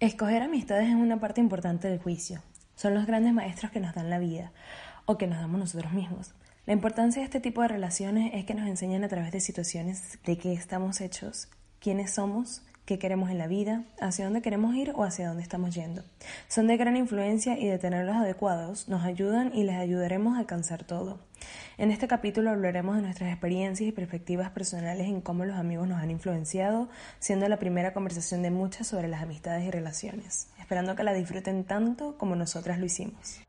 Escoger amistades es una parte importante del juicio. Son los grandes maestros que nos dan la vida o que nos damos nosotros mismos. La importancia de este tipo de relaciones es que nos enseñan a través de situaciones de qué estamos hechos, quiénes somos, qué queremos en la vida, hacia dónde queremos ir o hacia dónde estamos yendo. Son de gran influencia y de tenerlos adecuados nos ayudan y les ayudaremos a alcanzar todo. En este capítulo hablaremos de nuestras experiencias y perspectivas personales en cómo los amigos nos han influenciado, siendo la primera conversación de muchas sobre las amistades y relaciones, esperando que la disfruten tanto como nosotras lo hicimos.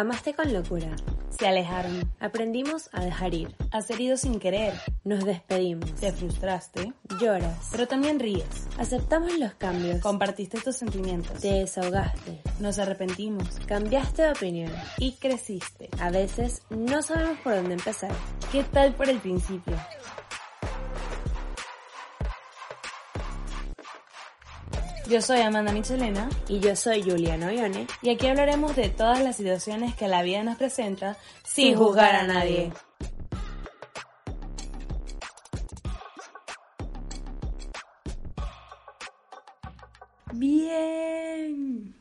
Amaste con locura. Se alejaron, Aprendimos a dejar ir. has herido sin querer, Nos despedimos. te frustraste, Lloras. pero también ríes, Aceptamos los cambios. compartiste tus sentimientos, Te desahogaste. nos arrepentimos Cambiaste de opinión. y creciste. A veces no sabemos por dónde empezar. ¿Qué tal por el principio? Yo soy Amanda Michelena Y yo soy Juliana Oione. y aquí hablaremos de todas las situaciones que la vida nos presenta sin juzgar a nadie. Bien.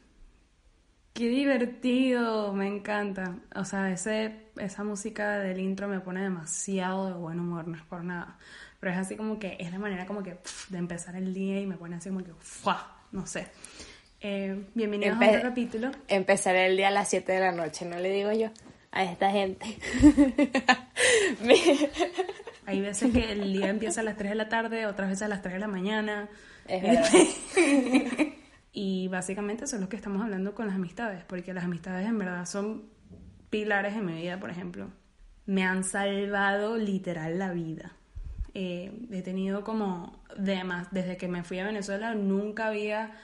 Qué divertido, me encanta. O sea, ese, esa música del intro me pone demasiado de buen humor, no es por nada. Pero es así como que es la manera como que de empezar el día y me pone así como que, ¡fua! No sé. Eh, bienvenidos a otro capítulo. Empezar el día a las 7 de la noche, no le digo yo a esta gente. Hay veces que el día empieza a las 3 de la tarde, otras veces a las 3 de la mañana. es verdad. Y básicamente eso es lo que estamos hablando con las amistades, porque las amistades en verdad son pilares en mi vida, por ejemplo. Me han salvado literal la vida. Eh, he tenido como, además, desde que me fui a Venezuela, nunca había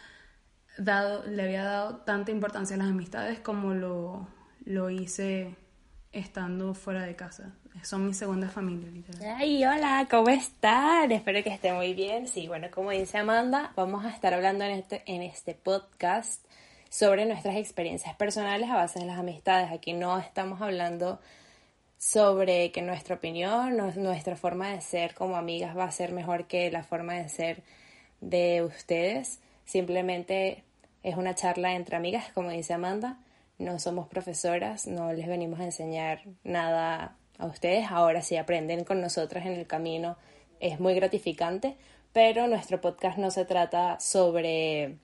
dado, le había dado tanta importancia a las amistades como lo, lo hice estando fuera de casa. Son mi segunda familia, literal. Ay, hola, ¿cómo están? Espero que estén muy bien. Sí, bueno, como dice Amanda, vamos a estar hablando en este, en este podcast sobre nuestras experiencias personales a base de las amistades. Aquí no estamos hablando sobre que nuestra opinión, nuestra forma de ser como amigas va a ser mejor que la forma de ser de ustedes. Simplemente es una charla entre amigas, como dice Amanda. No somos profesoras, no les venimos a enseñar nada a ustedes. Ahora sí aprenden con nosotras en el camino. Es muy gratificante, pero nuestro podcast no se trata sobre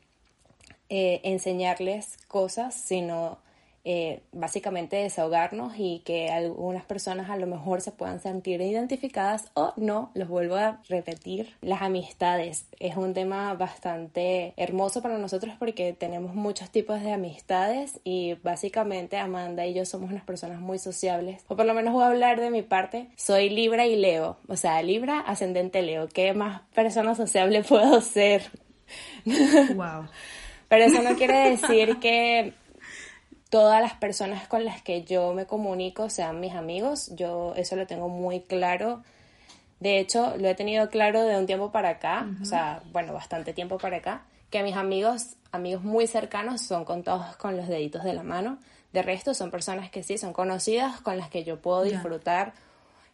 eh, enseñarles cosas, sino eh, básicamente desahogarnos y que algunas personas a lo mejor se puedan sentir identificadas o no, los vuelvo a repetir. Las amistades es un tema bastante hermoso para nosotros porque tenemos muchos tipos de amistades y básicamente Amanda y yo somos unas personas muy sociables, o por lo menos voy a hablar de mi parte, soy Libra y Leo, o sea, Libra ascendente Leo, ¿qué más persona sociable puedo ser? Wow. Pero eso no quiere decir que todas las personas con las que yo me comunico sean mis amigos. Yo eso lo tengo muy claro. De hecho, lo he tenido claro de un tiempo para acá, o sea, bueno, bastante tiempo para acá, que mis amigos, amigos muy cercanos, son contados con los deditos de la mano. De resto, son personas que sí, son conocidas, con las que yo puedo disfrutar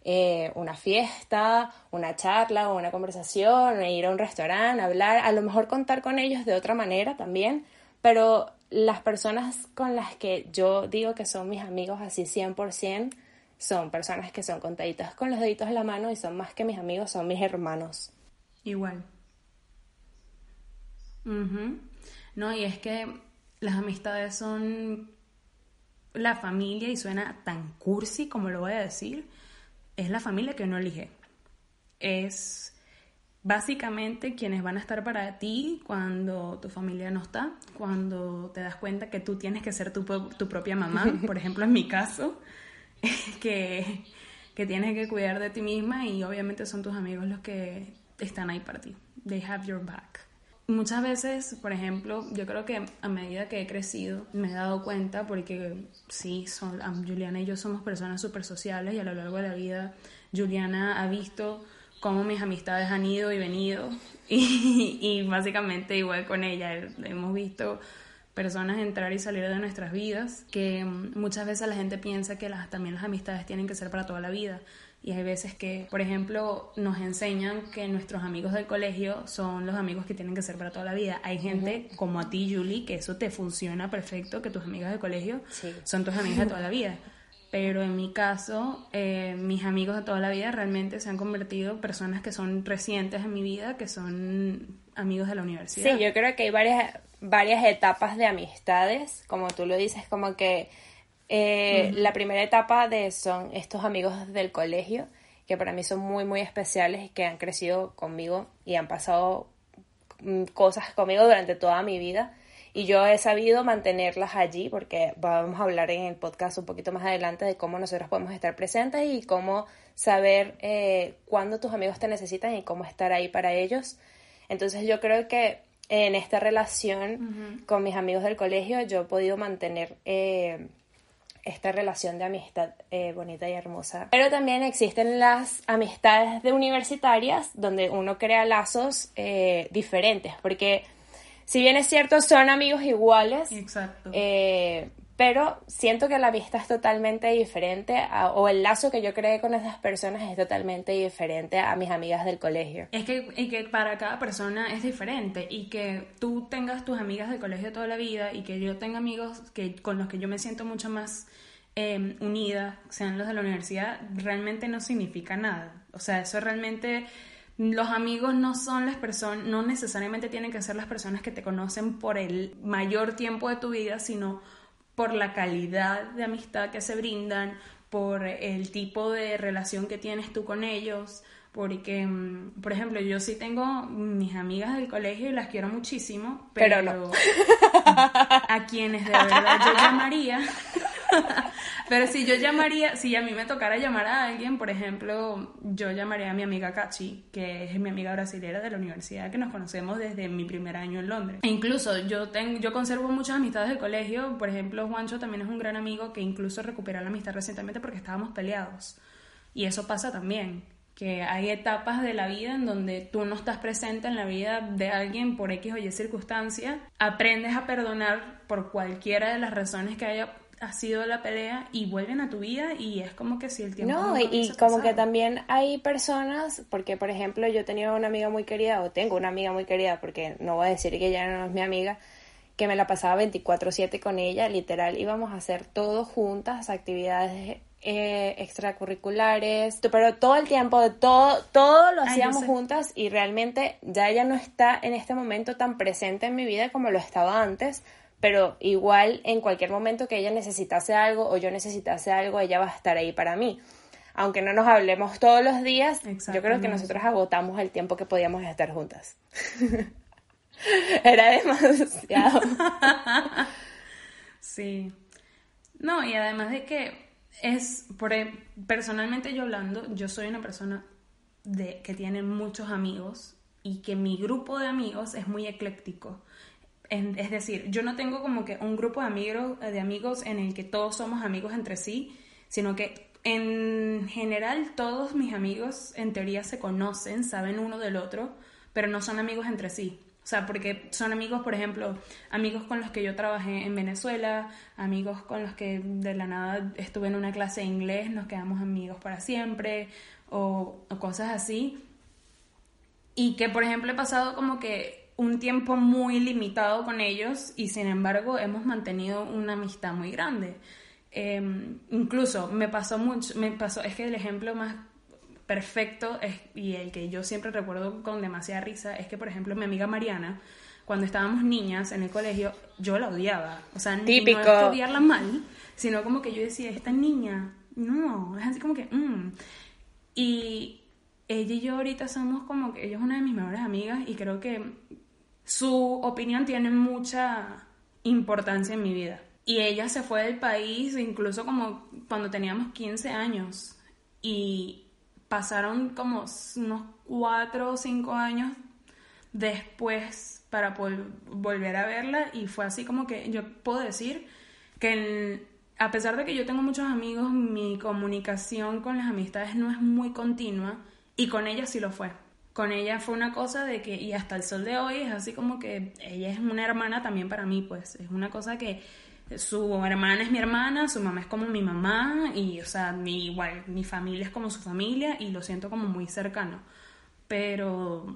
eh, una fiesta, una charla o una conversación, ir a un restaurante, hablar, a lo mejor contar con ellos de otra manera también, pero las personas con las que yo digo que son mis amigos así 100% son personas que son contaditas con los deditos de la mano y son más que mis amigos, son mis hermanos. Igual. Ujú. No, y es que las amistades son la familia y suena tan cursi como lo voy a decir. Es la familia que uno elige. Es básicamente quienes van a estar para ti cuando tu familia no está, cuando te das cuenta que tú tienes que ser tu, propia mamá, por ejemplo en mi caso. que, que tienes que cuidar de ti misma y obviamente son tus amigos los que están ahí para ti. They have your back. Muchas veces, por ejemplo, yo creo que a medida que he crecido me he dado cuenta porque sí, son, Juliana y yo somos personas súper sociales y a lo largo de la vida Juliana ha visto cómo mis amistades han ido y venido y, y básicamente igual con ella hemos visto personas entrar y salir de nuestras vidas, que muchas veces la gente piensa que las, también las amistades tienen que ser para toda la vida. Y hay veces que, por ejemplo, nos enseñan que nuestros amigos del colegio son los amigos que tienen que ser para toda la vida. Hay gente como a ti, Julie, que eso te funciona perfecto, que tus amigas del colegio son tus amigas de toda la vida. Pero en mi caso, eh, mis amigos de toda la vida realmente se han convertido en personas que son recientes en mi vida, que son amigos de la universidad. Sí, yo creo que hay varias, varias etapas de amistades, como tú lo dices, como que eh, la primera etapa de son estos amigos del colegio, que para mí son muy, muy especiales y que han crecido conmigo y han pasado mm, cosas conmigo durante toda mi vida. Y yo he sabido mantenerlas allí porque vamos a hablar en el podcast un poquito más adelante de cómo nosotros podemos estar presentes y cómo saber eh, cuándo tus amigos te necesitan y cómo estar ahí para ellos. Entonces yo creo que en esta relación con mis amigos del colegio yo he podido mantener eh, esta relación de amistad eh, bonita y hermosa. Pero también existen las amistades de universitarias donde uno crea lazos diferentes, porque si bien es cierto son amigos iguales, Exacto. Pero siento que la vista es totalmente diferente o el lazo que yo creé con esas personas es totalmente diferente a mis amigas del colegio. Es que, y que para cada persona es diferente y que tú tengas tus amigas del colegio toda la vida y que yo tenga amigos que, con los que yo me siento mucho más em, unida, sean los de la universidad, realmente no significa nada. O sea, eso realmente los amigos no son las personas, no necesariamente tienen que ser las personas que te conocen por el mayor tiempo de tu vida, sino por la calidad de amistad que se brindan, por el tipo de relación que tienes tú con ellos, porque, mm, por ejemplo, yo sí tengo mis amigas del colegio y las quiero muchísimo, pero, no. a quienes de verdad yo llamaría Pero si yo llamaría, si a mí me tocara llamar a alguien, por ejemplo, yo llamaría a mi amiga Kachi, que es mi amiga brasilera de la universidad, que nos conocemos desde mi primer año en Londres. E incluso yo, tengo, yo conservo muchas amistades del colegio, por ejemplo, Juancho también es un gran amigo que incluso recuperó la amistad recientemente porque estábamos peleados. Y eso pasa también que hay etapas de la vida en donde tú no estás presente en la vida de alguien por X o Y circunstancia, aprendes a perdonar por cualquiera de las razones que haya ha sido la pelea y vuelven a tu vida y es como que si el tiempo... No, y, como que también hay personas, porque por ejemplo yo tenía una amiga muy querida, o tengo una amiga muy querida, porque no voy a decir que ella no es mi amiga, que me la pasaba 24/7 con ella, literal íbamos a hacer todo juntas, actividades eh, extracurriculares, pero todo el tiempo, de todo, todo lo hacíamos juntas y realmente ya ella no está en este momento tan presente en mi vida como lo estaba antes, pero igual en cualquier momento que ella necesitase algo o yo necesitase algo, ella va a estar ahí para mí. Aunque no nos hablemos todos los días, yo creo que nosotros agotamos el tiempo que podíamos estar juntas. Era demasiado. sí. No, y además de que es, por, e, personalmente yo hablando, yo soy una persona de, que tiene muchos amigos y que mi grupo de amigos es muy ecléctico es decir, yo no tengo como que un grupo de amigos, de amigos en el que todos somos amigos entre sí, sino que en general todos mis amigos en teoría se conocen, saben uno del otro, pero no son amigos entre sí. O sea, porque son amigos, por ejemplo, amigos con los que yo trabajé en Venezuela, amigos con los que de la nada estuve en una clase de inglés, nos quedamos amigos para siempre, o, o cosas así. Y que, por ejemplo, he pasado como que un tiempo muy limitado con ellos y sin embargo hemos mantenido una amistad muy grande. Em, incluso me pasó mucho, me pasó, es que el ejemplo más perfecto es, y el que yo siempre recuerdo con demasiada risa es que, por ejemplo, mi amiga Mariana, cuando estábamos niñas en el colegio, yo la odiaba. O sea, Típico. no es odiarla mal, sino como que yo decía, esta niña, no, es así como que, mm". Y ella y yo ahorita somos como que, ella es una de mis mejores amigas y creo que su opinión tiene mucha importancia en mi vida. Y ella se fue del país incluso como cuando teníamos 15 años. Y pasaron como unos 4 o 5 años después para volver a verla y fue así como que yo puedo decir que a pesar de que yo tengo muchos amigos, mi comunicación con las amistades no es muy continua y con ella sí lo fue. Con ella fue una cosa de que, y hasta el sol de hoy es así como que ella es una hermana también para mí, pues es una cosa que su hermana es mi hermana, su mamá es como mi mamá y, o sea, mi, igual, mi familia es como su familia y lo siento como muy cercano. Pero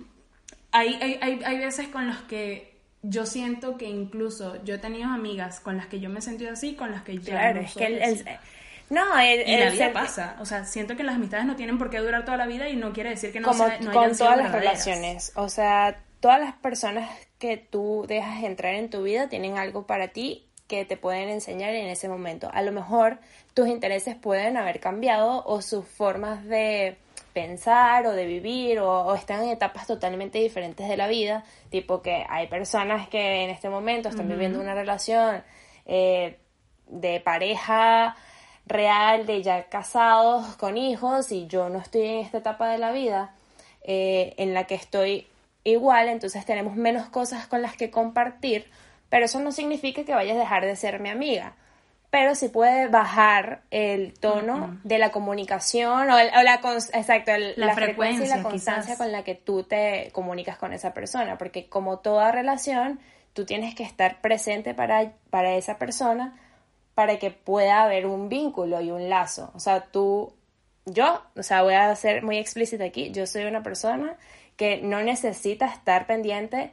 hay, hay, hay, hay veces con los que yo siento que incluso yo he tenido amigas con las que yo me he sentido así, con las que ya claro, no es que el, así. el- no, el, y la vida ser- pasa, o sea, siento que las amistades no tienen por qué durar toda la vida y no quiere decir que no, como sea- no con hayan sido todas las relaciones, o sea, todas las personas que tú dejas entrar en tu vida tienen algo para ti que te pueden enseñar en ese momento. A lo mejor tus intereses pueden haber cambiado o sus formas de pensar o de vivir o, o están en etapas totalmente diferentes de la vida, tipo que hay personas que en este momento están viviendo una relación eh, de pareja real, de ya casados con hijos y yo no estoy en esta etapa de la vida eh, en la que estoy igual, entonces tenemos menos cosas con las que compartir, pero eso no significa que vayas a dejar de ser mi amiga. Pero sí puede bajar el tono de la comunicación o, el- o la, exacto, el- La la, frecuencia y la constancia quizás. con la que tú te comunicas con esa persona, porque como toda relación, tú tienes que estar presente para, para esa persona para que pueda haber un vínculo y un lazo. O sea, tú, yo, o sea, voy a ser muy explícita aquí, yo soy una persona que no necesita estar pendiente,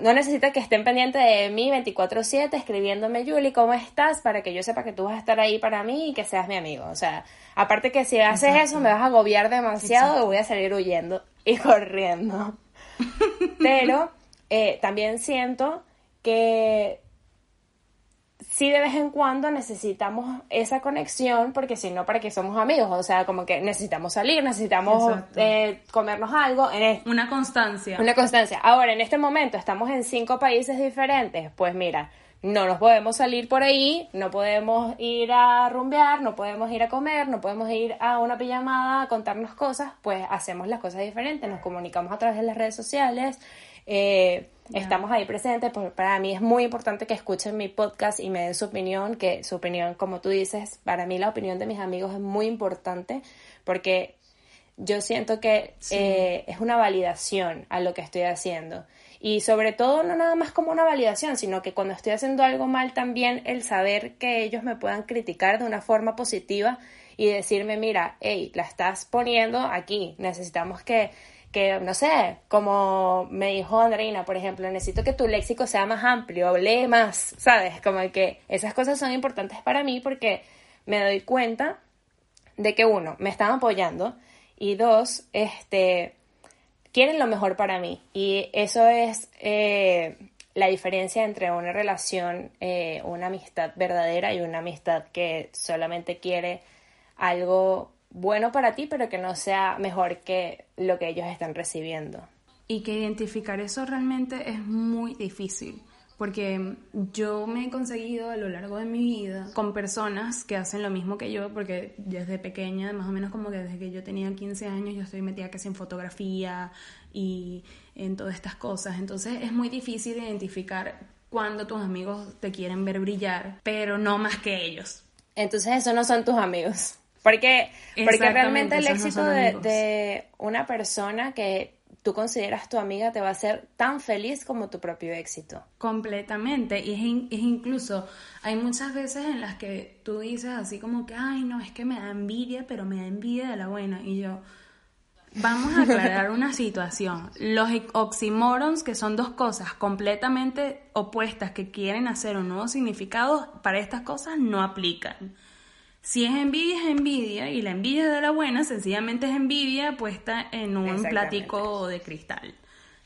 no necesita que estén pendientes de mí 24/7 escribiéndome, Julie, ¿cómo estás? Para que yo sepa que tú vas a estar ahí para mí y que seas mi amigo. O sea, aparte que si haces eso me vas a agobiar demasiado y voy a salir huyendo y corriendo. Pero eh, también siento que sí de vez en cuando necesitamos esa conexión porque si no, ¿para qué somos amigos? O sea, como que necesitamos salir, necesitamos eh, comernos algo. En Una constancia. una constancia. Ahora, en este momento estamos en cinco países diferentes. Pues mira, no nos podemos salir por ahí, no podemos ir a rumbear, no podemos ir a comer, no podemos ir a una pijamada a contarnos cosas. Pues hacemos las cosas diferentes, nos comunicamos a través de las redes sociales. eh, Estamos ahí presentes. Pues para mí es muy importante que escuchen mi podcast y me den su opinión, que su opinión, como tú dices, para mí la opinión de mis amigos es muy importante porque yo siento que eh, es una validación a lo que estoy haciendo. Y sobre todo, no nada más como una validación, sino que cuando estoy haciendo algo mal, también el saber que ellos me puedan criticar de una forma positiva y decirme, mira, hey, la estás poniendo aquí, necesitamos que, que, no sé, como me dijo Andreina, por ejemplo, necesito que tu léxico sea más amplio, lee más, ¿sabes? Como que esas cosas son importantes para mí porque me doy cuenta de que uno, me están apoyando y dos, este, quieren lo mejor para mí. Y eso es eh, la diferencia entre una relación, eh, una amistad verdadera y una amistad que solamente quiere algo bueno para ti, pero que no sea mejor que lo que ellos están recibiendo. Y que identificar eso realmente es muy difícil, porque yo me he conseguido a lo largo de mi vida con personas que hacen lo mismo que yo, porque desde pequeña, más o menos como que desde que yo tenía 15 años, yo estoy metida casi en fotografía y en todas estas cosas. Entonces es muy difícil identificar cuando tus amigos te quieren ver brillar, pero no más que ellos. Entonces esos no son tus amigos. Porque, porque realmente el éxito de, una persona que tú consideras tu amiga te va a hacer tan feliz como tu propio éxito. Completamente, y es, in- es incluso, hay muchas veces en las que tú dices así como que, ay, no, es que me da envidia, pero me da envidia de la buena, y yo, vamos a aclarar una situación. Los oxymorons, que son dos cosas completamente opuestas que quieren hacer un nuevo significado, para estas cosas no aplican. Si es envidia, es envidia, y la envidia de la buena sencillamente es envidia puesta en un platico de cristal.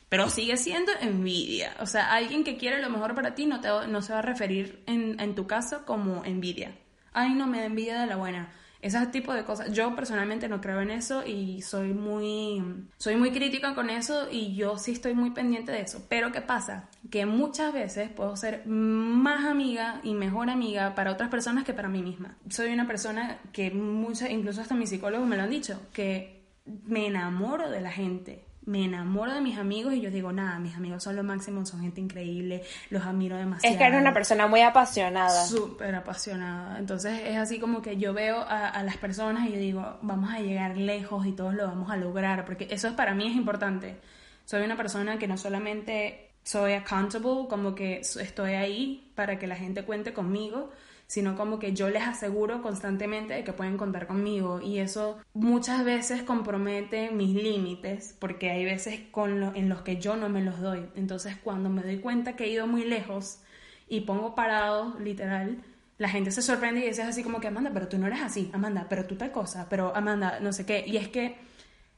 Pero sigue siendo envidia. O sea, alguien que quiere lo mejor para ti no, te, no se va a referir en, en tu caso como envidia. Ay, no, me da envidia de la buena. Ese tipo de cosas. Yo personalmente no creo en eso y soy muy, soy muy crítica con eso y yo sí estoy muy pendiente de eso. Pero ¿qué pasa? Que muchas veces puedo ser más amiga y mejor amiga para otras personas que para mí misma. Soy una persona que muchas, incluso hasta mis psicólogos me lo han dicho, que me enamoro de la gente me enamoro de mis amigos y yo digo, nada, mis amigos son lo máximo, son gente increíble, los admiro demasiado. Es que eres una persona muy apasionada. Súper apasionada. Entonces es así como que yo veo a, a, las personas y yo digo, vamos a llegar lejos y todos lo vamos a lograr, porque eso es para mí es importante. Soy una persona que no solamente soy accountable, como que estoy ahí para que la gente cuente conmigo, sino como que yo les aseguro constantemente de que pueden contar conmigo y eso muchas veces compromete mis límites porque hay veces con lo, en los que yo no me los doy. Entonces cuando me doy cuenta que he ido muy lejos y pongo parado, literal, la gente se sorprende y dice así como que Amanda, pero tú no eres así, Amanda, pero tú tal cosa, pero Amanda, no sé qué. Y es que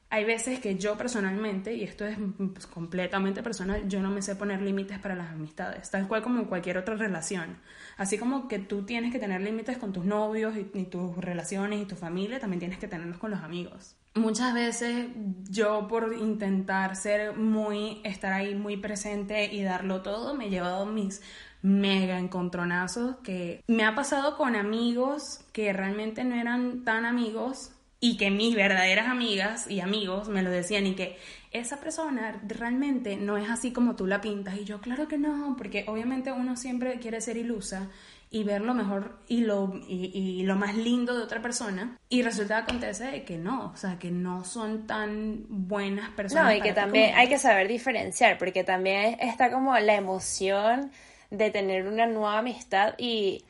hay veces que yo personalmente, y esto es pues, completamente personal, yo no me sé poner límites para las amistades, tal cual como cualquier otra relación. Así como que tú tienes que tener límites con tus novios y, y, tus relaciones y tu familia, también tienes que tenerlos con los amigos. Muchas veces yo por intentar ser muy, estar ahí muy presente y darlo todo, me he llevado mis mega encontronazos que me ha pasado con amigos que realmente no eran tan amigos y que mis verdaderas amigas y amigos me lo decían y que esa persona realmente no es así como tú la pintas y yo claro que no porque obviamente uno siempre quiere ser ilusa y ver lo mejor y lo, y, y lo más lindo de otra persona y resulta que acontece que no, o sea que no son tan buenas personas. No, y que también hay que saber diferenciar porque también está como la emoción de tener una nueva amistad y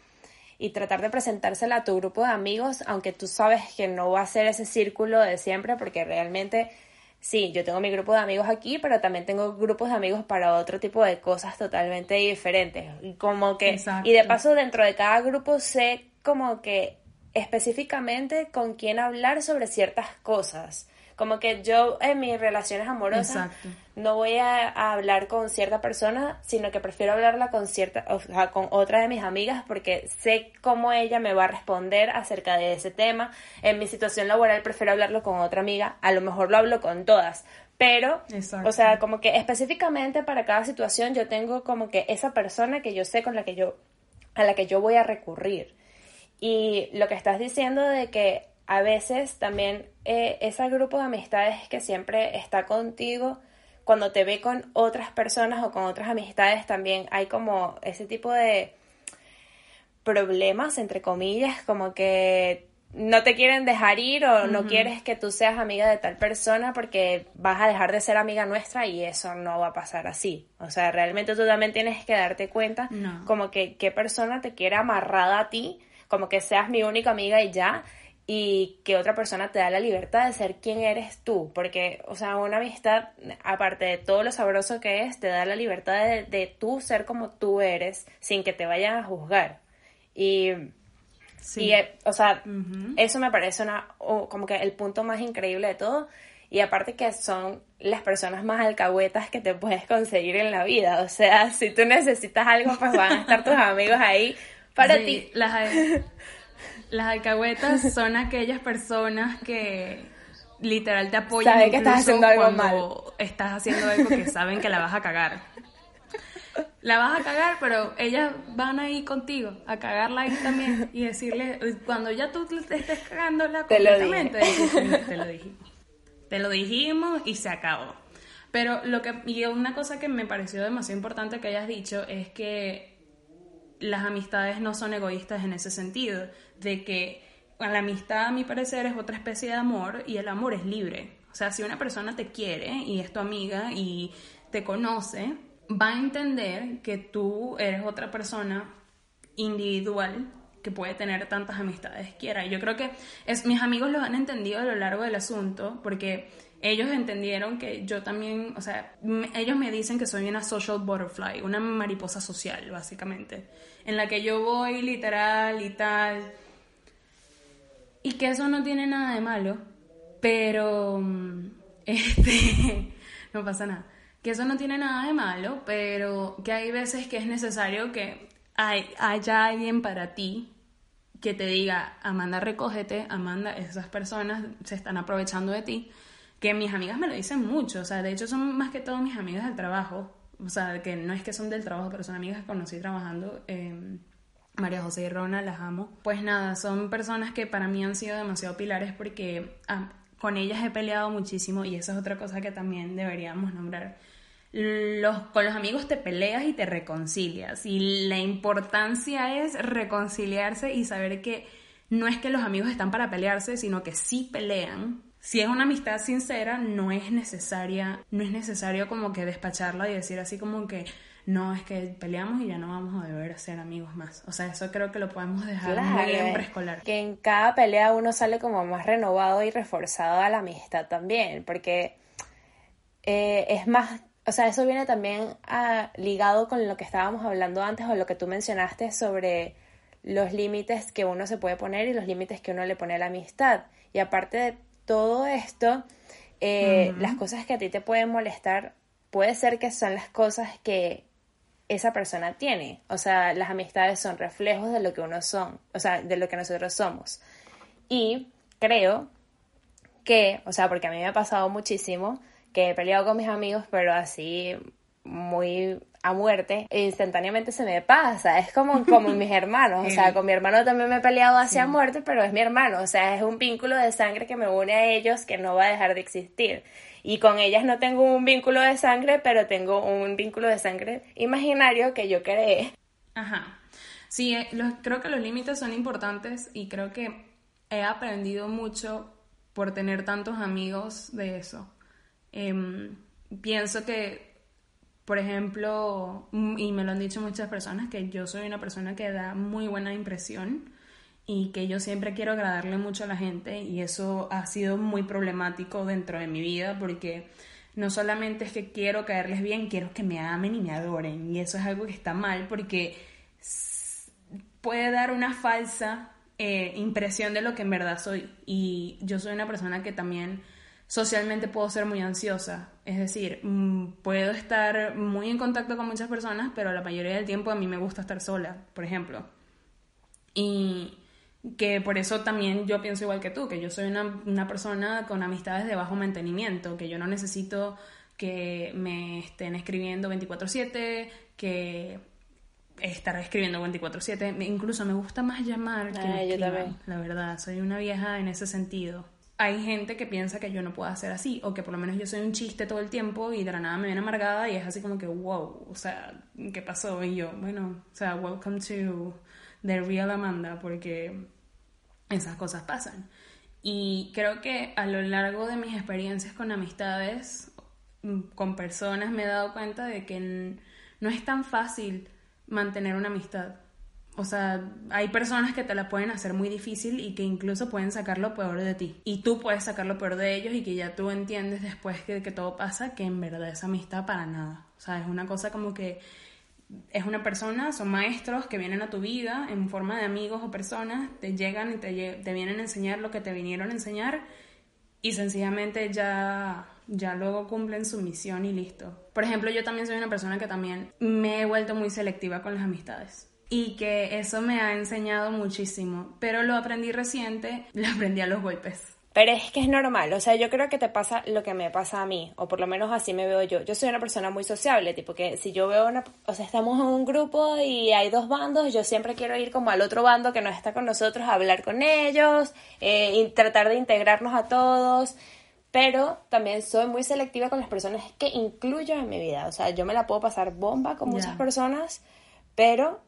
y tratar de presentársela a tu grupo de amigos, aunque tú sabes que no va a ser ese círculo de siempre, porque realmente sí, yo tengo mi grupo de amigos aquí, pero también tengo grupos de amigos para otro tipo de cosas totalmente diferentes. Como que, y de paso dentro de cada grupo sé como que específicamente con quién hablar sobre ciertas cosas. Como que yo en mis relaciones amorosas no voy a, hablar con cierta persona, sino que prefiero hablarla con cierta, o sea, con otra de mis amigas porque sé cómo ella me va a responder acerca de ese tema. En mi situación laboral prefiero hablarlo con otra amiga, a lo mejor lo hablo con todas, pero, o sea, como que específicamente para cada situación yo tengo como que esa persona que yo sé con la que yo, a la que yo voy a recurrir. Y lo que estás diciendo de que a veces también eh, ese grupo de amistades que siempre está contigo, cuando te ve con otras personas o con otras amistades, también hay como ese tipo de problemas, entre comillas, como que no te quieren dejar ir o no quieres que tú seas amiga de tal persona porque vas a dejar de ser amiga nuestra y eso no va a pasar así. O sea, realmente tú también tienes que darte cuenta como que qué persona te quiere amarrada a ti, como que seas mi única amiga y ya, y que otra persona te da la libertad de ser quien eres tú, porque, o sea, una amistad, aparte de todo lo sabroso que es, te da la libertad de, de tú ser como tú eres sin que te vayan a juzgar. Y, y o sea, eso me parece una, como que el punto más increíble de todo. Y aparte que son las personas más alcahuetas que te puedes conseguir en la vida. O sea, si tú necesitas algo, pues van a estar tus amigos ahí para ti. Las las alcahuetas son aquellas personas que literal te apoyan Saben que estás haciendo algo cuando mal. estás haciendo algo que saben que la vas a cagar. La vas a cagar, pero ellas van ahí contigo a cagarla ahí también y decirle, cuando ya tú te estés cagándola Te lo completamente, te lo dijimos. Te lo dijimos y se acabó. Pero lo que, y una cosa que me pareció demasiado importante que hayas dicho es que las amistades no son egoístas en ese sentido, de que la amistad, a mi parecer, es otra especie de amor y el amor es libre. O sea, si una persona te quiere y es tu amiga y te conoce, va a entender que tú eres otra persona individual que puede tener tantas amistades quiera. Y yo creo que mis amigos lo han entendido a lo largo del asunto porque ellos entendieron que yo también, o sea, ellos me dicen que soy una social butterfly, una mariposa social, básicamente, en la que yo voy literal y tal. Y que eso no tiene nada de malo, pero este no pasa nada. Que eso no tiene nada de malo, pero que hay veces que es necesario que hay, haya alguien para ti que te diga, Amanda, recógete, Amanda, esas personas se están aprovechando de ti, que mis amigas me lo dicen mucho, o sea, de hecho son más que todo mis amigas del trabajo, o sea, que no es que son del trabajo, pero son amigas que conocí trabajando. Eh, María José y Rona, las amo. Pues nada, son personas que para mí han sido demasiado pilares porque con ellas he peleado muchísimo y esa es otra cosa que también deberíamos nombrar. Los, con los amigos te peleas y te reconcilias y la importancia es reconciliarse y saber que no es que los amigos están para pelearse, sino que sí pelean. Si es una amistad sincera, no es necesaria, no es necesario como que despacharla y decir así como que no, es que peleamos y ya no vamos a deber ser amigos más. O sea, eso creo que lo podemos dejar muy bien preescolar. Que en cada pelea uno sale como más renovado y reforzado a la amistad también, porque eh, es más, o sea, eso viene también ah, ligado con lo que estábamos hablando antes o lo que tú mencionaste sobre los límites que uno se puede poner y los límites que uno le pone a la amistad. Y aparte de todo esto, eh, las cosas que a ti te pueden molestar, puede ser que son las cosas que esa persona tiene. O sea, las amistades son reflejos de lo que uno son, o sea, de lo que nosotros somos. Y creo que, o sea, porque a mí me ha pasado muchísimo que he peleado con mis amigos, pero así muy a muerte, instantáneamente se me pasa. Es como, como mis hermanos. O sea, con mi hermano también me he peleado hacia muerte, pero es mi hermano. O sea, es un vínculo de sangre que me une a ellos que no va a dejar de existir. Y con ellas no tengo un vínculo de sangre, pero tengo un vínculo de sangre imaginario que yo creé. Ajá. Sí, eh, creo que los límites son importantes y creo que he aprendido mucho por tener tantos amigos de eso. Em, pienso que, por ejemplo, y me lo han dicho muchas personas, que yo soy una persona que da muy buena impresión y que yo siempre quiero agradarle mucho a la gente y eso ha sido muy problemático dentro de mi vida porque no solamente es que quiero caerles bien, quiero que me amen y me adoren y eso es algo que está mal porque puede dar una falsa eh, impresión de lo que en verdad soy. Y yo soy una persona que también socialmente puedo ser muy ansiosa, es decir, mm, puedo estar muy en contacto con muchas personas, pero la mayoría del tiempo a mí me gusta estar sola, por ejemplo. Y que por eso también yo pienso igual que tú, que yo soy una, persona con amistades de bajo mantenimiento, que yo no necesito que me estén escribiendo 24/7, que estar escribiendo 24/7, incluso me gusta más llamar que escriban, la verdad, soy una vieja en ese sentido. Hay gente que piensa que yo no puedo hacer así, o que por lo menos yo soy un chiste todo el tiempo y de la nada me viene amargada y es así como que, wow, o sea, ¿qué pasó? Y yo, bueno, o sea, welcome to the real Amanda, porque esas cosas pasan. Y creo que a lo largo de mis experiencias con amistades, mm, con personas, me he dado cuenta de que no es tan fácil mantener una amistad. O sea, hay personas que te la pueden hacer muy difícil y que incluso pueden sacar lo peor de ti. Y tú puedes sacar lo peor de ellos y que ya tú entiendes después que, que todo pasa que en verdad esa amistad para nada. O sea, es una cosa como que es una persona, son maestros que vienen a tu vida en forma de amigos o personas, te llegan y te, te vienen a enseñar lo que te vinieron a enseñar y sencillamente ya, ya luego cumplen su misión y listo. Por ejemplo, yo también soy una persona que también me he vuelto muy selectiva con las amistades y que eso me ha enseñado muchísimo, pero lo aprendí reciente, lo aprendí a los golpes. Pero es que es normal, o sea, yo creo que te pasa lo que me pasa a mí, o por lo menos así me veo yo. Yo soy una persona muy sociable, tipo que si yo veo una, o sea, estamos en un grupo y hay dos bandos, yo siempre quiero ir como al otro bando que no está con nosotros a hablar con ellos, eh, y tratar de integrarnos a todos. Pero también soy muy selectiva con las personas que incluyo en mi vida. O sea, yo me la puedo pasar bomba con muchas personas, pero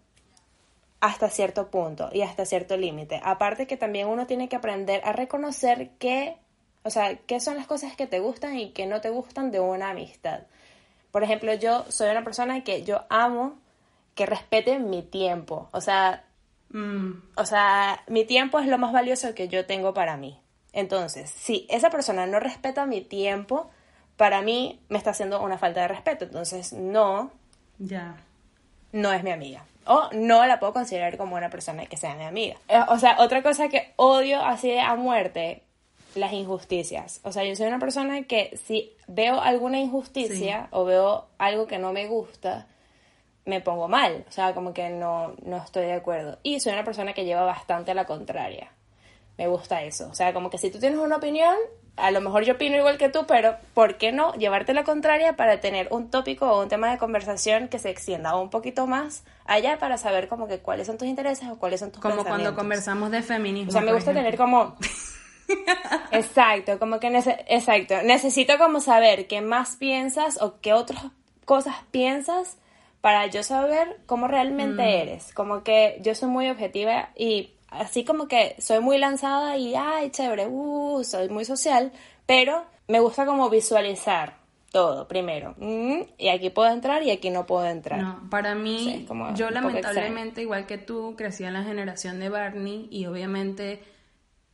hasta cierto punto y hasta cierto límite. Aparte que también uno tiene que aprender a reconocer qué, o sea, qué son las cosas que te gustan y que no te gustan de una amistad. Por ejemplo, yo soy una persona que yo amo que respete mi tiempo. O sea, mm, o sea, mi tiempo es lo más valioso que yo tengo para mí. Entonces, si esa persona no respeta mi tiempo, para mí me está haciendo una falta de respeto. Entonces, no. Ya. No es mi amiga o no la puedo considerar como una persona que sea mi amiga. Eh, o sea, otra cosa que odio así a muerte, las injusticias. O sea, yo soy una persona que si veo alguna injusticia o veo algo que no me gusta, me pongo mal, o sea, como que no, no estoy de acuerdo. Y soy una persona que lleva bastante a la contraria. Me gusta eso. O sea, como que si tú tienes una opinión, a lo mejor yo opino igual que tú, pero ¿por qué no llevarte la contraria para tener un tópico o un tema de conversación que se extienda un poquito más allá para saber como que cuáles son tus intereses o cuáles son tus Como cuando pensamientos? conversamos de feminismo. O sea, me gusta ejemplo. tener como... Exacto, como que nece- exacto. Necesito como saber qué más piensas o qué otras cosas piensas para yo saber cómo realmente Mm. eres. Como que yo soy muy objetiva y así como que soy muy lanzada y ay, chévere, uh, soy muy social, pero me gusta como visualizar todo primero. Mm, y aquí puedo entrar y aquí no puedo entrar. No, para mí, Sí, como yo lamentablemente, igual que tú, crecí en la generación de Barney y obviamente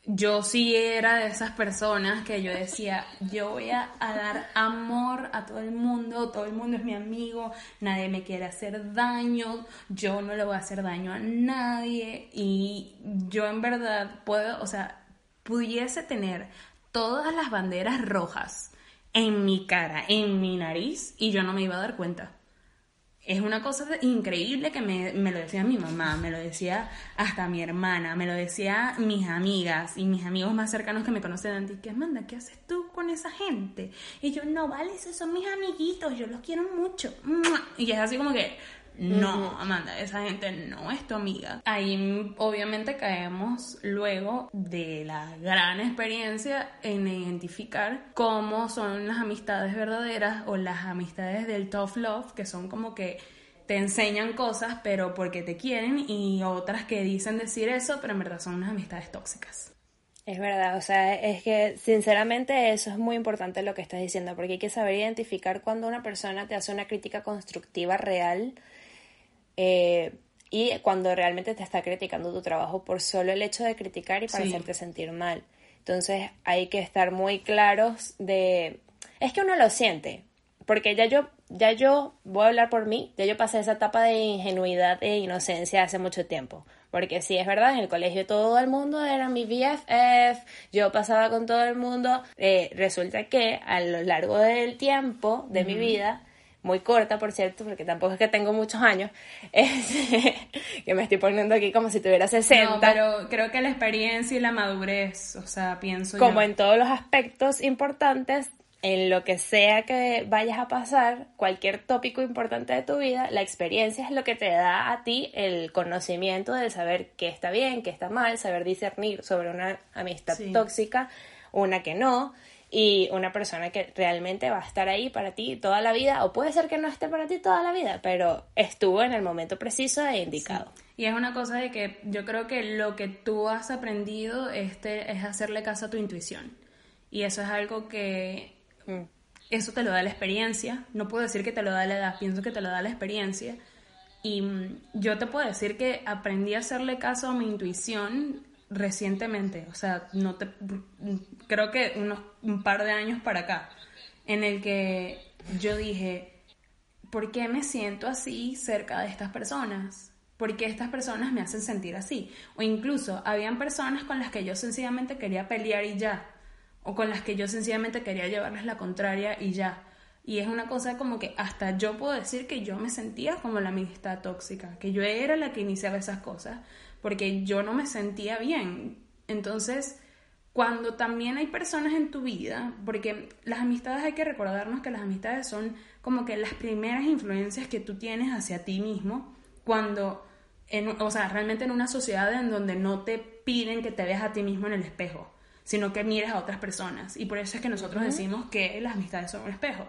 yo sí era de esas personas que yo decía, yo voy a, dar amor a todo el mundo, todo el mundo es mi amigo, nadie me quiere hacer daño, yo no le voy a hacer daño a nadie y yo en verdad puedo, o sea, pudiese tener todas las banderas rojas en mi cara, en mi nariz y yo no me iba a dar cuenta. Es una cosa de- increíble que me, me lo decía mi mamá, me lo decía hasta mi hermana, me lo decía mis amigas y mis amigos más cercanos que me conocen ti, que Amanda, ¿qué haces tú con esa gente? Y yo, no, vale, esos son mis amiguitos, yo los quiero mucho. Y es así como que, no, Amanda, esa gente no es tu amiga. Ahí obviamente caemos luego de la gran experiencia en identificar cómo son las amistades verdaderas o las amistades del tough love, que son como que te enseñan cosas pero porque te quieren y otras que dicen decir eso, pero en verdad son unas amistades tóxicas. Es verdad, o sea, es que sinceramente eso es muy importante lo que estás diciendo, porque hay que saber identificar cuando una persona te hace una crítica constructiva real eh, y cuando realmente te está criticando tu trabajo por solo el hecho de criticar y para Sí. hacerte sentir mal. Entonces hay que estar muy claros de... Es que uno lo siente, porque ya yo, ya yo voy a hablar por mí, ya yo pasé esa etapa de ingenuidad e inocencia hace mucho tiempo. Porque sí, es verdad, en el colegio todo el mundo era mi BFF, yo pasaba con todo el mundo. Eh, resulta que a lo largo del tiempo de mi vida, muy corta por cierto, porque tampoco es que tengo muchos años, este, que me estoy poniendo aquí como si tuviera 60. No, pero creo que la experiencia y la madurez, o sea, pienso como yo. en todos los aspectos importantes, en lo que sea que vayas a pasar, cualquier tópico importante de tu vida, la experiencia es lo que te da a ti el conocimiento de saber qué está bien, qué está mal, saber discernir sobre una amistad Sí. tóxica, una que no, y una persona que realmente va a estar ahí para ti toda la vida, o puede ser que no esté para ti toda la vida, pero estuvo en el momento preciso e indicado. Y es una cosa de que yo creo que lo que tú has aprendido este, es hacerle caso a tu intuición. Y eso es algo que Mm. eso te lo da la experiencia. No puedo decir que te lo da la edad, pienso que te lo da la experiencia. Y mm, yo te puedo decir que aprendí a hacerle caso a mi intuición recientemente. O sea, no te, creo que unos, un par de años para acá. En el que yo dije, ¿por qué me siento así cerca de estas personas? ¿Por qué estas personas me hacen sentir así? O incluso, habían personas con las que yo sencillamente quería pelear y ya. O con las que yo sencillamente quería llevarles la contraria y ya. Y es una cosa como que hasta yo puedo decir que yo me sentía como la amistad tóxica, que yo era la que iniciaba esas cosas, porque yo no me sentía bien. Entonces, cuando también hay personas en tu vida, porque las amistades hay que recordarnos que las amistades son como que las primeras influencias que tú tienes hacia ti mismo, cuando, en, o sea, realmente en una sociedad en donde no te piden que te veas a ti mismo en el espejo, sino que mires a otras personas. Y por eso es que nosotros decimos que las amistades son un espejo.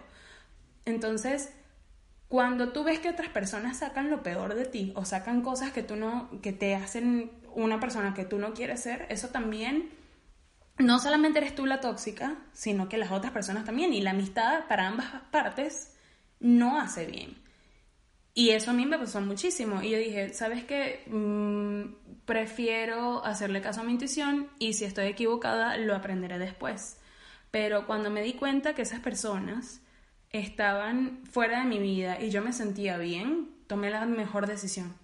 Entonces, cuando tú ves que otras personas sacan lo peor de ti o sacan cosas que tú no, que te hacen una persona que tú no quieres ser, eso también no solamente eres tú la tóxica, sino que las otras personas también. Y la amistad para ambas partes no hace bien. Y eso a mí me pasó muchísimo. Y yo dije, ¿sabes qué? Mm, prefiero hacerle caso a mi intuición y si estoy equivocada, lo aprenderé después. Pero cuando me di cuenta que esas personas estaban fuera de mi vida y yo me sentía bien, tomé la mejor decisión.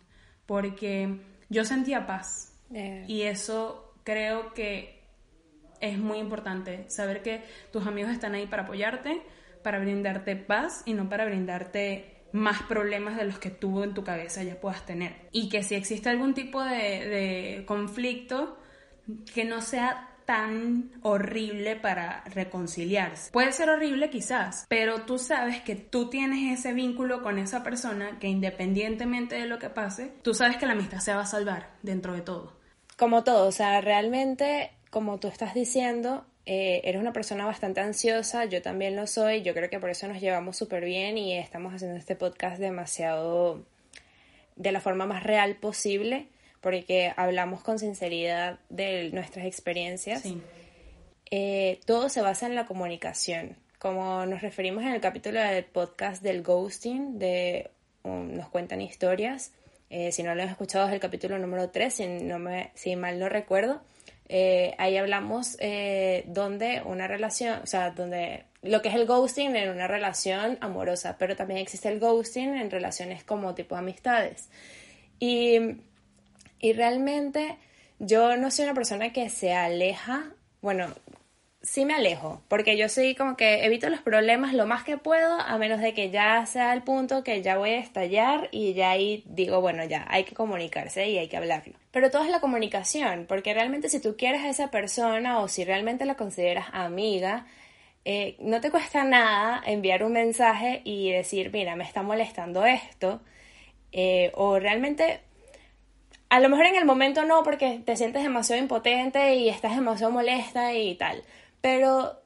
Porque yo sentía paz. Y eso creo que es muy importante, saber que tus amigos están ahí para apoyarte, para brindarte paz y no para brindarte más problemas de los que tú en tu cabeza ya puedas tener. Y que si existe algún tipo de, de conflicto, que no sea tan horrible para reconciliarse. Puede ser horrible quizás, pero tú sabes que tú tienes ese vínculo con esa persona que independientemente de lo que pase, tú sabes que la amistad se va a salvar dentro de todo. Como todo, o sea, realmente, como tú estás diciendo, eh, eres una persona bastante ansiosa, yo también lo soy, yo creo que por eso nos llevamos súper bien y estamos haciendo este podcast demasiado de la forma más real posible, porque hablamos con sinceridad de nuestras experiencias. Sí. Eh, todo se basa en la comunicación. Como nos referimos en el capítulo del podcast del ghosting, de um, nos cuentan historias. Eh, si no lo has escuchado es el capítulo número 3, si, no me, si mal no recuerdo. Eh, ahí hablamos eh, donde una relación, o sea, donde lo que es el ghosting en una relación amorosa, pero también existe el ghosting en relaciones como tipo amistades. Y, y realmente yo no soy una persona que se aleja, bueno, sí me alejo, porque yo soy como que evito los problemas lo más que puedo, a menos de que ya sea el punto que ya voy a estallar y ya ahí digo, bueno, ya hay que comunicarse y hay que hablarlo. Pero todo es la comunicación, porque realmente si tú quieres a esa persona o si realmente la consideras amiga, eh, no te cuesta nada enviar un mensaje y decir, mira, me está molestando esto, eh, o realmente a lo mejor en el momento no, porque te sientes demasiado impotente y estás demasiado molesta y tal. Pero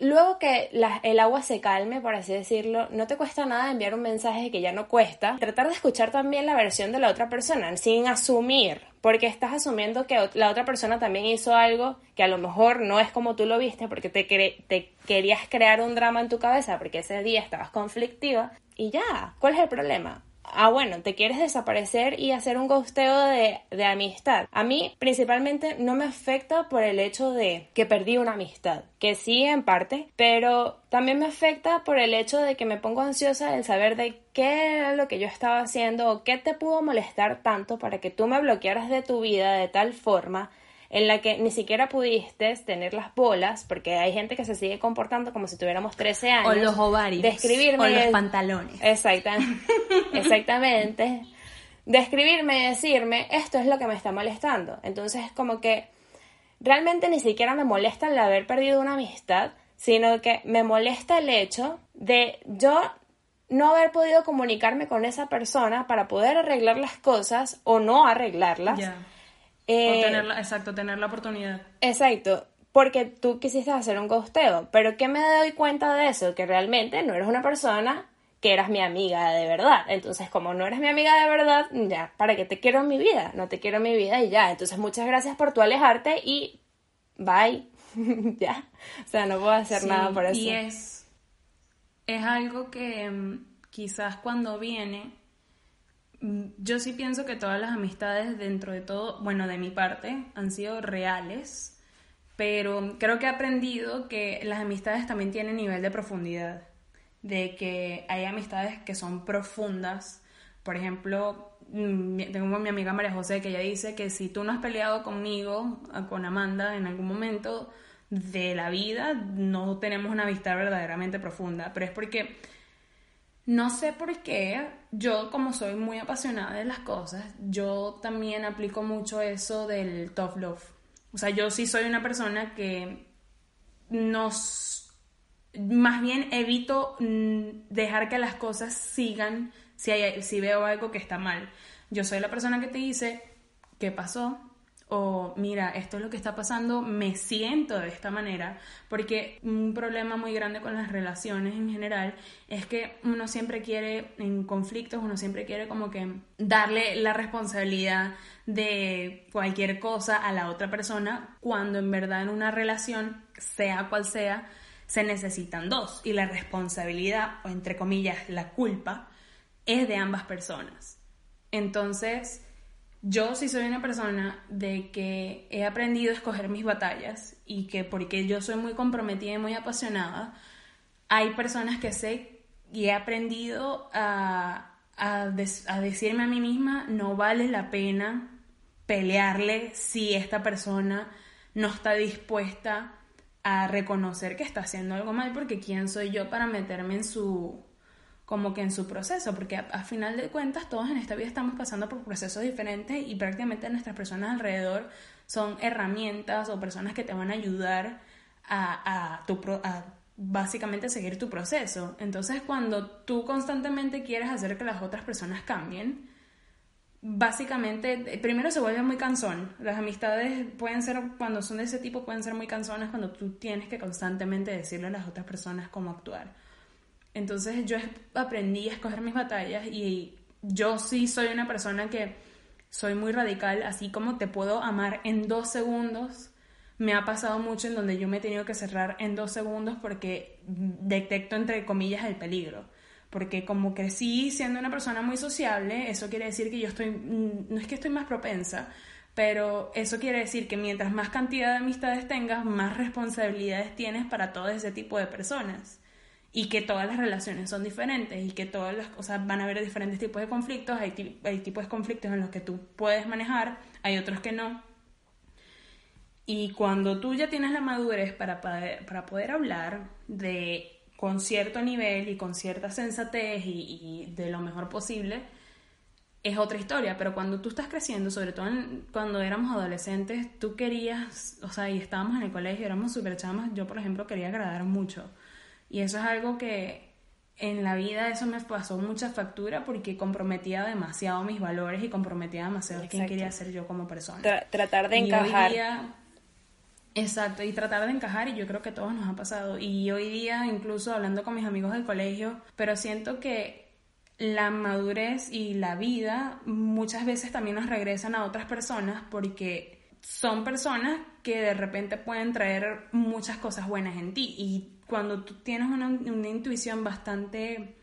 luego que el agua se calme, por así decirlo, no te cuesta nada enviar un mensaje que ya no cuesta. Tratar de escuchar también la versión de la otra persona, sin asumir, porque estás asumiendo que la otra persona también hizo algo que a lo mejor no es como tú lo viste, porque te, te querías crear un drama en tu cabeza, porque ese día estabas conflictiva. Y ya, ¿cuál es el problema? Ah, bueno, te quieres desaparecer y hacer un ghosteo de, de amistad. A mí, principalmente, no me afecta por el hecho de que perdí una amistad, que sí, en parte, pero también me afecta por el hecho de que me pongo ansiosa el saber de qué era lo que yo estaba haciendo o qué te pudo molestar tanto para que tú me bloquearas de tu vida de tal forma en la que ni siquiera pudiste tener las bolas, porque hay gente que se sigue comportando como si tuviéramos 13 años. O los ovarios. De escribirme O los pantalones. Exacta, exactamente. De escribirme y decirme, esto es lo que me está molestando. Entonces, como que realmente ni siquiera me molesta el haber perdido una amistad, sino que me molesta el hecho de yo no haber podido comunicarme con esa persona para poder arreglar las cosas o no arreglarlas. Ya. Eh, o tenerla, exacto, tener la oportunidad. Exacto, porque tú quisiste hacer un ghosteo, pero ¿qué me doy cuenta de eso? Que realmente no eres una persona que eras mi amiga de verdad. Entonces, como no eres mi amiga de verdad, ya, ¿para qué te quiero en mi vida? No te quiero en mi vida y ya. Entonces, muchas gracias por tu alejarte y bye. ya. O sea, no puedo hacer Sí, nada por eso. Y es, es algo que mm, quizás cuando viene, yo sí pienso que todas las amistades dentro de todo, bueno, de mi parte, han sido reales, pero creo que he aprendido que las amistades también tienen nivel de profundidad, de que hay amistades que son profundas. Por ejemplo, mm, tengo mi amiga María José que ella dice que si tú no has peleado conmigo, a- con Amanda, en algún momento de la vida, no tenemos una amistad verdaderamente profunda. Pero es porque no sé por qué, yo como soy muy apasionada de las cosas, yo también aplico mucho eso del tough love. O sea, yo sí soy una persona que nos más bien evito mm, dejar que las cosas sigan si, hay, si veo algo que está mal. Yo soy la persona que te dice, ¿qué pasó? O mira, esto es lo que está pasando, me siento de esta manera, porque un problema muy grande con las relaciones en general es que uno siempre quiere, en conflictos, uno siempre quiere como que darle la responsabilidad de cualquier cosa a la otra persona, cuando en verdad en una relación, sea cual sea, se necesitan dos y la responsabilidad, o entre comillas, la culpa, es de ambas personas. Entonces, yo sí soy una persona de que he aprendido a escoger mis batallas y que porque yo soy muy comprometida y muy apasionada, hay personas que sé y he aprendido a, a, a decirme a mí misma, no vale la pena pelearle si esta persona no está dispuesta a reconocer que está haciendo algo mal, porque quién soy yo para meterme en su como que en su proceso, porque a, a, final de cuentas todos en esta vida estamos pasando por procesos diferentes y prácticamente nuestras personas alrededor son herramientas o personas que te van a ayudar a, tu, a básicamente seguir tu proceso. Entonces cuando tú constantemente quieres hacer que las otras personas cambien, básicamente, primero se vuelve muy cansón. Las amistades pueden ser, cuando son de ese tipo, pueden ser muy cansonas cuando tú tienes que constantemente decirle a las otras personas cómo actuar. Entonces yo aprendí a escoger mis batallas y yo sí soy una persona que soy muy radical, así como te puedo amar en dos segundos. Me ha pasado mucho en donde yo me he tenido que cerrar en dos segundos porque detecto entre comillas el peligro porque como crecí siendo una persona muy sociable, eso quiere decir que yo estoy, mm, no es que estoy más propensa, pero eso quiere decir que mientras más cantidad de amistades tengas, más responsabilidades tienes para todo ese tipo de personas. Y que todas las relaciones son diferentes y que todas las cosas van a haber diferentes tipos de conflictos. Hay, hay tipos de conflictos en los que tú puedes manejar, hay otros que no. Y cuando tú ya tienes la madurez para para poder hablar de con cierto nivel y con cierta sensatez y, de lo mejor posible, es otra historia. Pero cuando tú estás creciendo, sobre todo cuando éramos adolescentes, tú querías, o sea, y estábamos en el colegio, éramos súper chamas, yo por ejemplo quería agradar mucho. Y eso es algo que en la vida eso me pasó mucha factura porque comprometía demasiado mis valores y comprometía demasiado quién quería ser yo como persona. tratar de encajar. Exacto, y tratar de encajar, y yo creo que todos nos ha pasado. Y hoy día, incluso hablando con mis amigos del colegio, pero siento que la madurez y la vida muchas veces también nos regresan a otras personas porque son personas que de repente pueden traer muchas cosas buenas en ti. Y cuando tú tienes una, una intuición bastante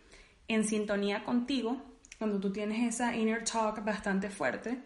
en sintonía contigo, cuando tú tienes esa inner talk bastante fuerte,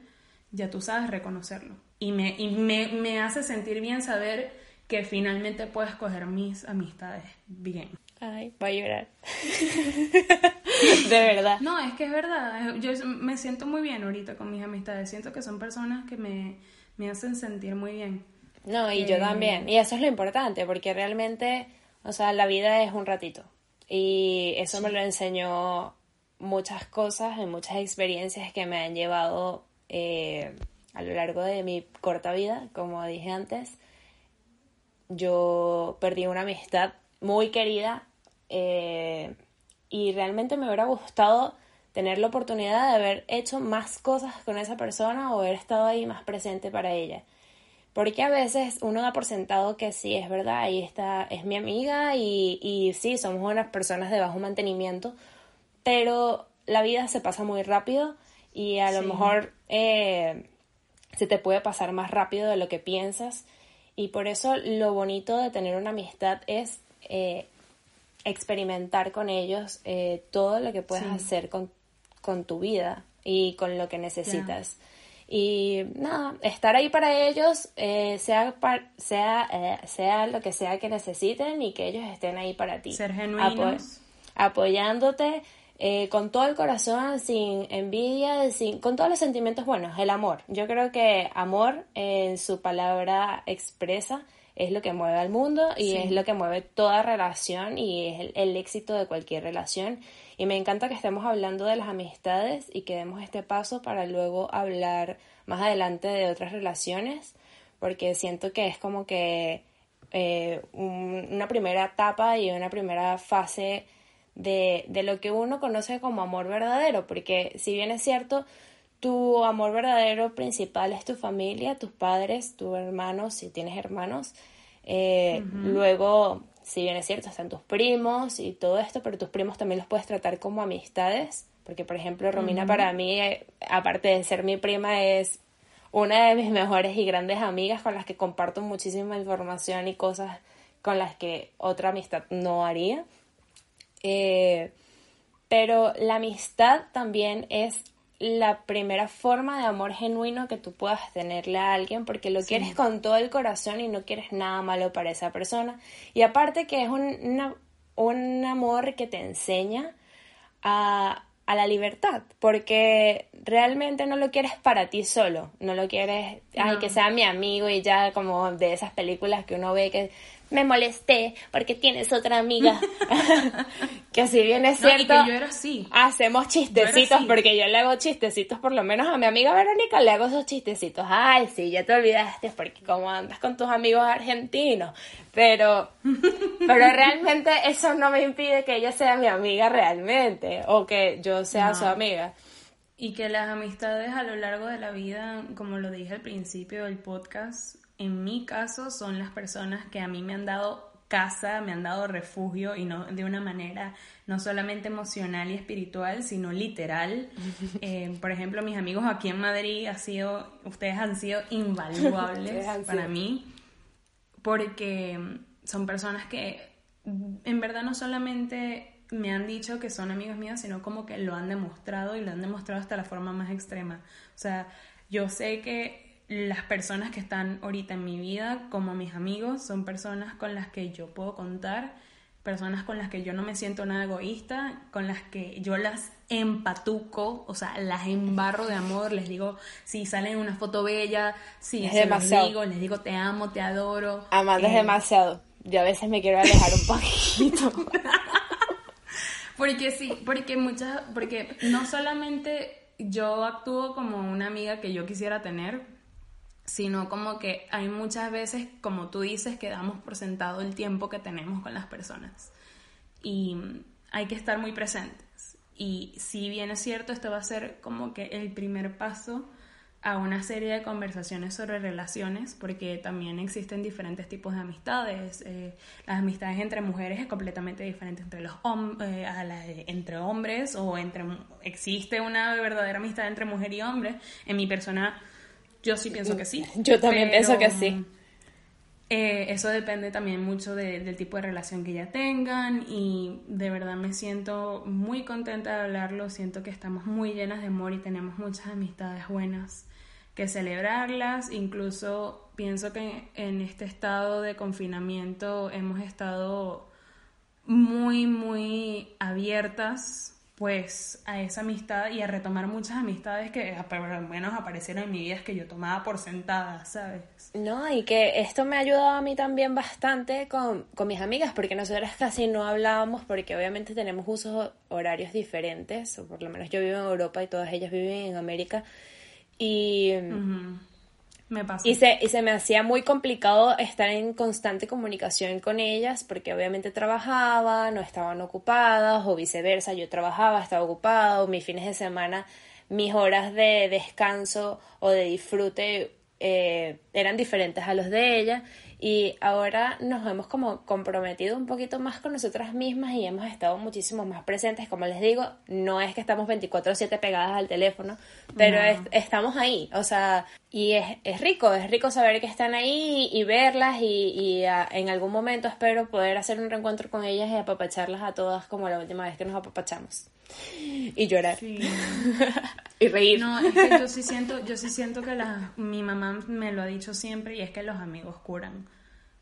ya tú sabes reconocerlo y me, y me, me hace sentir bien saber que finalmente puedo escoger mis amistades bien. Ay, voy a llorar. de verdad. No, es que es verdad. Yo me siento muy bien ahorita con mis amistades. Siento que son personas que me, me hacen sentir muy bien. No, y yo eh, también. Y eso es lo importante, porque realmente, o sea, la vida es un ratito. Y eso me lo enseñó muchas cosas, en muchas experiencias que me han llevado eh, a lo largo de mi corta vida, como dije antes, yo perdí una amistad muy querida eh, y realmente me hubiera gustado tener la oportunidad de haber hecho más cosas con esa persona o haber estado ahí más presente para ella. Porque a veces uno da por sentado que sí, es verdad, ahí está, es mi amiga y, y sí, somos unas personas de bajo mantenimiento, pero la vida se pasa muy rápido y a lo mejor eh, se te puede pasar más rápido de lo que piensas. Y por eso lo bonito de tener una amistad es eh, experimentar con ellos eh, todo lo que puedes hacer con, tu vida y con lo que necesitas. Y nada, estar ahí para ellos, eh, sea, sea, sea lo que sea que necesiten y que ellos estén ahí para ti. Ser genuinos. apoyándote eh, con todo el corazón, sin envidia, sin, con todos los sentimientos buenos, el amor. Yo creo que amor en su palabra expresa es lo que mueve al mundo y es lo que mueve toda relación y es el, éxito de cualquier relación. Y me encanta que estemos hablando de las amistades y que demos este paso para luego hablar más adelante de otras relaciones, porque siento que es como que eh, una primera etapa y una primera fase de, de lo que uno conoce como amor verdadero, porque si bien es cierto, tu amor verdadero principal es tu familia, tus padres, tus hermanos, si tienes hermanos. Eh, luego, si bien es cierto, están tus primos y todo esto, pero tus primos también los puedes tratar como amistades, porque por ejemplo, Romina para mí, eh, aparte de ser mi prima, es una de mis mejores y grandes amigas con las que comparto muchísima información y cosas con las que otra amistad no haría. Eh, pero la amistad también es la primera forma de amor genuino que tú puedas tenerle a alguien porque lo quieres con todo el corazón y no quieres nada malo para esa persona. Y aparte que es un, un amor que te enseña a, a la libertad, porque realmente no lo quieres para ti solo, no lo quieres, ay, que sea mi amigo y ya como de esas películas que uno ve que me molesté porque tienes otra amiga. que si bien es No, y cierto, que yo era así. hacemos chistecitos Yo era así. porque yo le hago chistecitos, por lo menos a mi amiga Verónica le hago esos chistecitos. Ay, sí, ya te olvidaste porque como andas con tus amigos argentinos. Pero, pero realmente eso no me impide que ella sea mi amiga realmente o que yo sea No. su amiga. Y que las amistades a lo largo de la vida, como lo dije al principio del podcast, en mi caso son las personas que a mí me han dado casa, me han dado refugio y no de una manera no solamente emocional y espiritual, sino literal. Eh, por ejemplo, mis amigos aquí en Madrid ha sido, ustedes han sido invaluables para mí porque son personas que en verdad no solamente me han dicho que son amigos míos, sino como que lo han demostrado y lo han demostrado hasta la forma más extrema. O sea, yo sé que las personas que están ahorita en mi vida, como mis amigos, son personas con las que yo puedo contar, personas con las que yo no me siento nada egoísta, con las que yo las empatuco, o sea, las embarro de amor, les digo, si salen en una foto bella, si Es se los demasiado. digo, les digo te amo, te adoro. Amanda es Eh, demasiado. Yo a veces me quiero alejar un poquito. Porque sí, porque muchas, porque no solamente yo actúo como una amiga que yo quisiera tener, sino como que hay muchas veces, como tú dices, que damos por sentado el tiempo que tenemos con las personas. Y hay que estar muy presentes. Y si bien es cierto, esto va a ser como que el primer paso a una serie de conversaciones sobre relaciones, porque también existen diferentes tipos de amistades. Eh, las amistades entre mujeres es completamente diferente entre los hom- eh, entre hombres o entre existe una verdadera amistad entre mujer y hombre. En mi persona, yo sí pienso que sí. Yo también pienso que sí. eh, eso depende también mucho de- del tipo de relación que ya tengan y de verdad me siento muy contenta de hablarlo, siento que estamos muy llenas de amor y tenemos muchas amistades buenas que celebrarlas, incluso pienso que en este estado de confinamiento hemos estado muy, muy abiertas pues a esa amistad y a retomar muchas amistades que por lo menos aparecieron en mi vida que yo tomaba por sentada, ¿sabes? No, y que esto me ha ayudado a mí también bastante con, con mis amigas, porque nosotras casi no hablábamos, porque obviamente tenemos usos horarios diferentes, o por lo menos yo vivo en Europa y todas ellas viven en América, y. Y, se, y se me hacía muy complicado estar en constante comunicación con ellas, porque obviamente trabajaba, no estaban ocupadas, o viceversa, yo trabajaba, estaba ocupado, mis fines de semana, mis horas de descanso o de disfrute eh, eran diferentes a los de ella y ahora nos hemos como comprometido un poquito más con nosotras mismas y hemos estado muchísimo más presentes, como les digo, no es que estamos 24/7 pegadas al teléfono, pero No. es- estamos ahí, o sea, y es, es rico, es rico saber que están ahí y, verlas y, y, ah, en algún momento espero poder hacer un reencuentro con ellas y apapacharlas a todas como la última vez que nos apapachamos y llorar Sí. y reír. No, es que yo sí siento, yo sí siento que la, mi mamá me lo ha dicho siempre y es que los amigos curan.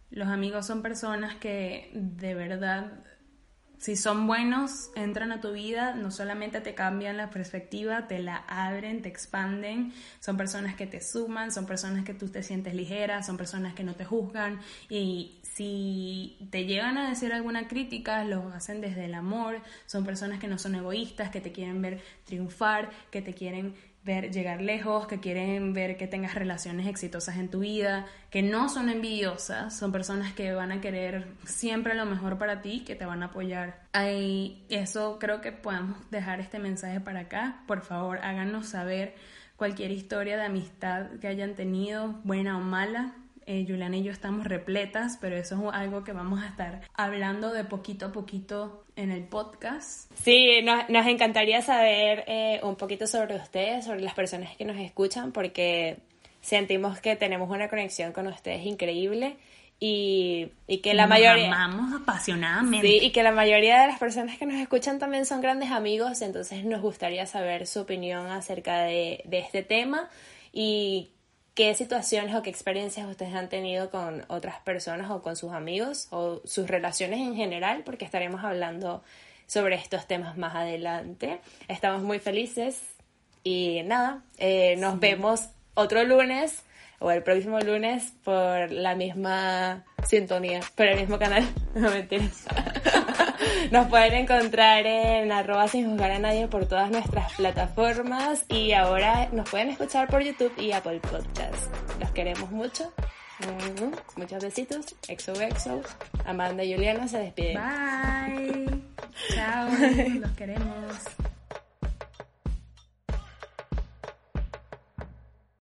Los amigos son personas que de verdad, si son buenos, entran a tu vida, no solamente te cambian la perspectiva, te la abren, te expanden. Son personas que te suman, son personas que tú te sientes ligera, son personas que no te juzgan y si te llegan a decir alguna crítica, lo hacen desde el amor, son personas que no son egoístas, que te quieren ver triunfar, que te quieren ver llegar lejos, que quieren ver que tengas relaciones exitosas en tu vida, que no son envidiosas, son personas que van a querer siempre lo mejor para ti, que te van a apoyar. Ahí, eso creo que podemos dejar este mensaje para acá. Por favor, háganos saber cualquier historia de amistad que hayan tenido, buena o mala. Eh, Juliana y yo estamos repletas, pero eso es algo que vamos a estar hablando de poquito a poquito en el podcast. Sí, nos, nos encantaría saber eh, un poquito sobre ustedes, sobre las personas que nos escuchan, porque sentimos que tenemos una conexión con ustedes increíble y, y que la Nos mayoría... amamos apasionadamente. Sí, y que la mayoría de las personas que nos escuchan también son grandes amigos, entonces nos gustaría saber su opinión acerca de, de este tema y qué situaciones o qué experiencias ustedes han tenido con otras personas o con sus amigos o sus relaciones en general, porque estaremos hablando sobre estos temas más adelante. Estamos muy felices y nada, eh, nos vemos otro lunes o el próximo lunes por la misma sintonía, pero el mismo canal. No mentiras. Nos pueden encontrar en arroba sin juzgar a nadie por todas nuestras plataformas y ahora nos pueden escuchar por YouTube y Apple Podcast. Los queremos mucho. Mm, Muchos besitos. XOXO. Amanda y Juliana se despiden. Bye. Chao. Los queremos.